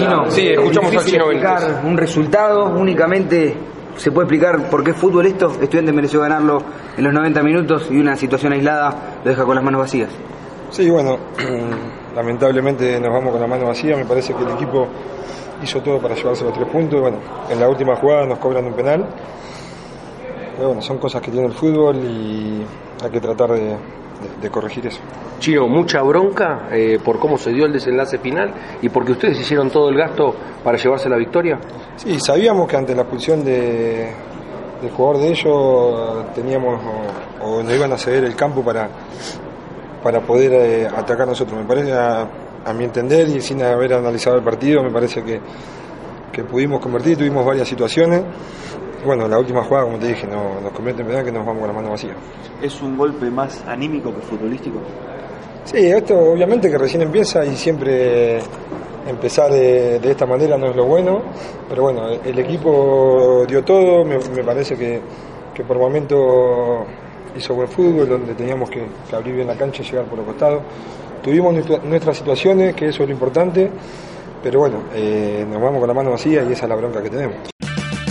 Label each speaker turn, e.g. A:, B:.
A: cbp.gov/careers.
B: Sí, escuchamos
C: es
B: al Chino
C: explicar
B: Benítez.
C: un resultado, únicamente se puede explicar por qué fútbol esto, estudiante mereció ganarlo en los 90 minutos y una situación aislada lo deja con las manos vacías.
D: Sí, bueno, lamentablemente nos vamos con la mano vacía. Me parece que el equipo hizo todo para llevarse los tres puntos. Bueno, en la última jugada nos cobran un penal. Pero bueno, son cosas que tiene el fútbol y hay que tratar de, de- de corregir eso.
B: Chino, mucha bronca eh, por cómo se dio el desenlace final y porque ustedes hicieron todo el gasto para llevarse la victoria.
D: Sí, sabíamos que ante la expulsión de, del jugador de ellos teníamos o, o nos iban a ceder el campo para, para poder eh, atacar nosotros. Me parece, a, a mi entender y sin haber analizado el partido, me parece que, que pudimos convertir, tuvimos varias situaciones. Bueno, la última jugada, como te dije, no, nos convierte en que nos vamos con la mano vacía.
E: ¿Es un golpe más anímico que futbolístico?
D: Sí, esto obviamente que recién empieza y siempre empezar de, de esta manera no es lo bueno, pero bueno, el equipo dio todo, me, me parece que, que por momento hizo buen fútbol, donde teníamos que, que abrir bien la cancha y llegar por los costados. Tuvimos nuestra- nuestras situaciones, que eso es lo importante, pero bueno, eh, nos vamos con la mano vacía y esa es la bronca que tenemos.